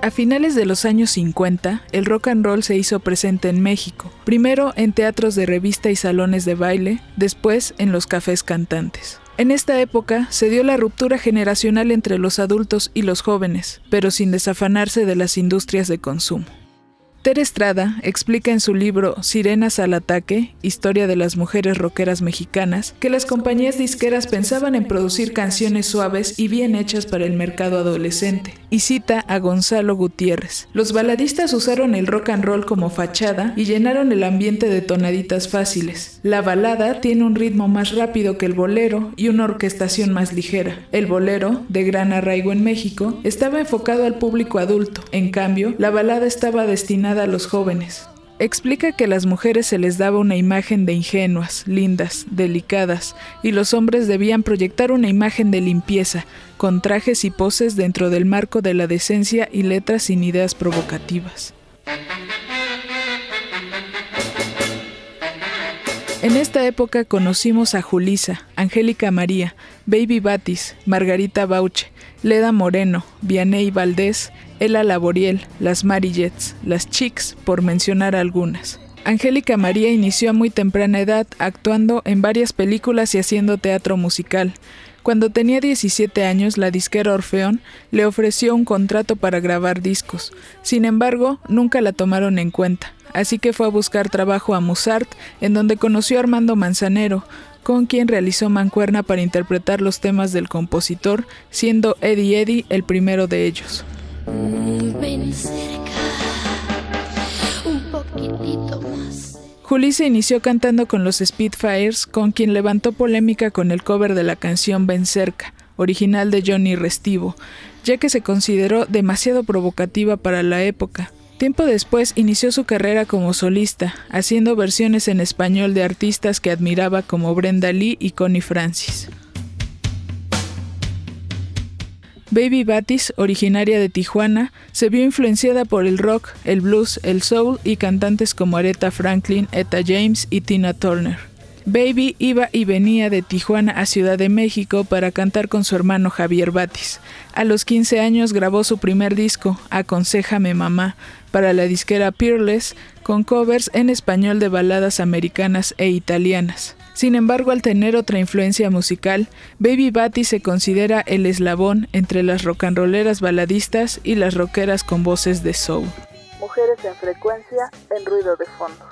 A finales de los años 50, el rock and roll se hizo presente en México, primero en teatros de revista y salones de baile, después en los cafés cantantes. En esta época se dio la ruptura generacional entre los adultos y los jóvenes, pero sin desafanarse de las industrias de consumo. Ter Estrada explica en su libro Sirenas al ataque, historia de las mujeres rockeras mexicanas, que las compañías disqueras pensaban en producir canciones suaves y bien hechas para el mercado adolescente, y cita a Gonzalo Gutiérrez. Los baladistas usaron el rock and roll como fachada y llenaron el ambiente de tonaditas fáciles. La balada tiene un ritmo más rápido que el bolero y una orquestación más ligera. El bolero, de gran arraigo en México, estaba enfocado al público adulto, en cambio, la balada estaba destinada a los jóvenes. Explica que a las mujeres se les daba una imagen de ingenuas, lindas, delicadas, y los hombres debían proyectar una imagen de limpieza, con trajes y poses dentro del marco de la decencia y letras sin ideas provocativas. En esta época conocimos a Julisa, Angélica María, Baby Batis, Margarita Bauche, Leda Moreno, Vianey Valdés, Ella Laboriel, las Marillets, las Chicks, por mencionar algunas. Angélica María inició a muy temprana edad actuando en varias películas y haciendo teatro musical. Cuando tenía 17 años, la disquera Orfeón le ofreció un contrato para grabar discos. Sin embargo, nunca la tomaron en cuenta, así que fue a buscar trabajo a Musart, en donde conoció a Armando Manzanero, con quien realizó mancuerna para interpretar los temas del compositor, siendo Eddie Eddie el primero de ellos. Juli se inició cantando con los Spitfires, con quien levantó polémica con el cover de la canción Ven cerca, original de Johnny Restivo, ya que se consideró demasiado provocativa para la época. Tiempo después inició su carrera como solista, haciendo versiones en español de artistas que admiraba como Brenda Lee y Connie Francis. Baby Batis, originaria de Tijuana, se vio influenciada por el rock, el blues, el soul y cantantes como Aretha Franklin, Etta James y Tina Turner. Baby iba y venía de Tijuana a Ciudad de México para cantar con su hermano Javier Batis. A los 15 años grabó su primer disco, Aconsejame Mamá, para la disquera Peerless, con covers en español de baladas americanas e italianas. Sin embargo, al tener otra influencia musical, Baby Batis se considera el eslabón entre las rock and rolleras baladistas y las rockeras con voces de soul. Mujeres en frecuencia en ruido de fondo.